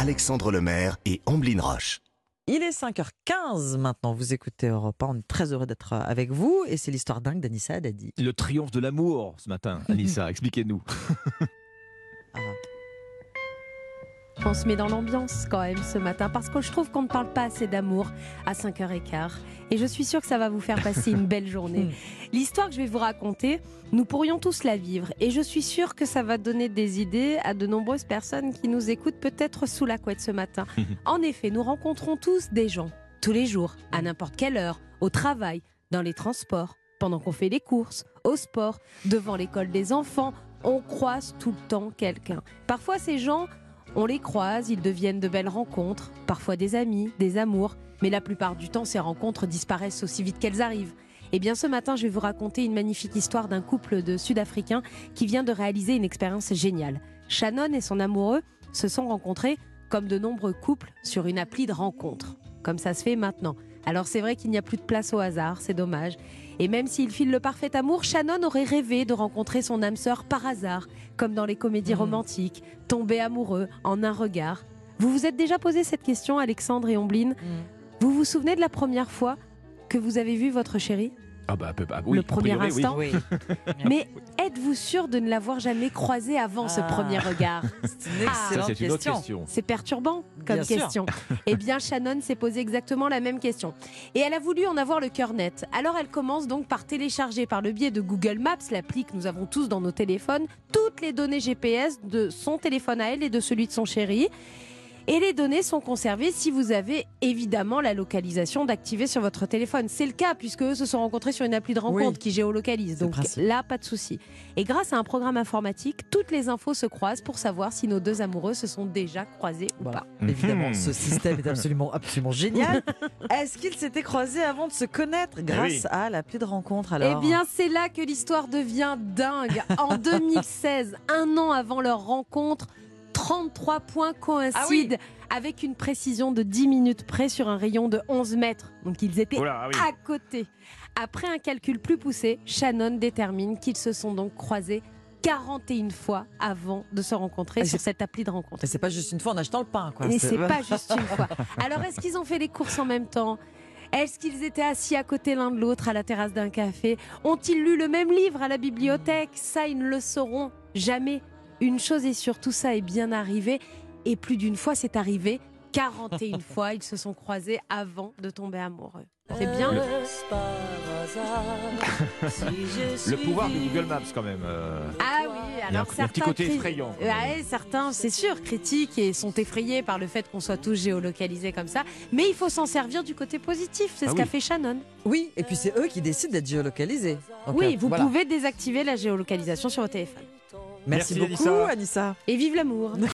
Alexandre Lemaire et Amblin Roche. Il est 5h15 maintenant, vous écoutez Europe 1, on est très heureux d'être avec vous et c'est l'histoire dingue d'Anissa Haddadi. Le triomphe de l'amour ce matin, Anissa, expliquez-nous. On se met dans l'ambiance quand même ce matin parce que je trouve qu'on ne parle pas assez d'amour à 5h15 et je suis sûre que ça va vous faire passer une belle journée. L'histoire que je vais vous raconter, nous pourrions tous la vivre et je suis sûre que ça va donner des idées à de nombreuses personnes qui nous écoutent peut-être sous la couette ce matin. En effet, nous rencontrons tous des gens tous les jours, à n'importe quelle heure, au travail, dans les transports, pendant qu'on fait les courses, au sport, devant l'école des enfants, on croise tout le temps quelqu'un. Parfois ces gens on les croise, ils deviennent de belles rencontres, parfois des amis, des amours, mais la plupart du temps, ces rencontres disparaissent aussi vite qu'elles arrivent. Eh bien, ce matin, je vais vous raconter une magnifique histoire d'un couple de Sud-Africains qui vient de réaliser une expérience géniale. Shannon et son amoureux se sont rencontrés comme de nombreux couples sur une appli de rencontre, comme ça se fait maintenant. Alors c'est vrai qu'il n'y a plus de place au hasard, c'est dommage. Et même s'il file le parfait amour, Shannon aurait rêvé de rencontrer son âme sœur par hasard, comme dans les comédies Mhm. romantiques, tomber amoureux en un regard. Vous vous êtes déjà posé cette question, Alexandre et Omblin Vous vous souvenez de la première fois que vous avez vu votre chérie? Ah bah, bah, bah, oui, Le premier priori, instant Oui, Mais êtes-vous sûr de ne l'avoir jamais croisée avant ce Ah. premier regard c'est une Ah. Excellente c'est une autre question. question. C'est perturbant comme Bien sûr. question. Eh bien, Shannon s'est posé exactement la même question. Et elle a voulu en avoir le cœur net. Alors, elle commence donc par télécharger par le biais de Google Maps, l'appli que nous avons tous dans nos téléphones, toutes les données GPS de son téléphone à elle et de celui de son chéri. Et les données sont conservées si vous avez évidemment la localisation d'activer sur votre téléphone. C'est le cas puisque eux se sont rencontrés sur une appli de rencontre Oui. qui géolocalise. Donc là, pas de souci. Et grâce à un programme informatique, toutes les infos se croisent pour savoir si nos deux amoureux se sont déjà croisés ou pas. Évidemment, Mhm. ce système est absolument, absolument génial. Est-ce qu'ils s'étaient croisés avant de se connaître grâce oui. à l'appli de rencontre alors Eh bien, c'est là que l'histoire devient dingue. En 2016, un an avant leur rencontre, 33 points coïncident Ah oui. avec une précision de 10 minutes près sur un rayon de 11 mètres. Donc ils étaient ah oui. à côté. Après un calcul plus poussé, Shannon détermine qu'ils se sont donc croisés 41 fois avant de se rencontrer sur cette appli de rencontre. Et c'est pas juste une fois en achetant le pain, quoi. Et c'est pas juste une fois. Alors, est-ce qu'ils ont fait les courses en même temps? Est-ce qu'ils étaient assis à côté l'un de l'autre à la terrasse d'un café? Ont-ils lu le même livre à la bibliothèque? Ça, ils ne le sauront jamais. Une chose est sûre, tout ça est bien arrivé. Et plus d'une fois, c'est arrivé. 41 fois, ils se sont croisés avant de tomber amoureux. C'est bien Le pouvoir de Google Maps, quand même. euh, Ah oui, Il y a un- alors un petit certains côté cri- effrayant, Ouais, certains, c'est sûr, critiquent et sont effrayés par le fait qu'on soit tous géolocalisés comme ça. Mais il faut s'en servir du côté positif. C'est Ah ce oui. qu'a fait Shannon. Oui, et puis c'est eux qui décident d'être géolocalisés. Donc, oui, euh, vous voilà. pouvez désactiver la géolocalisation sur votre téléphone. Merci, Merci, beaucoup, Anissa. Anissa. Et vive l'amour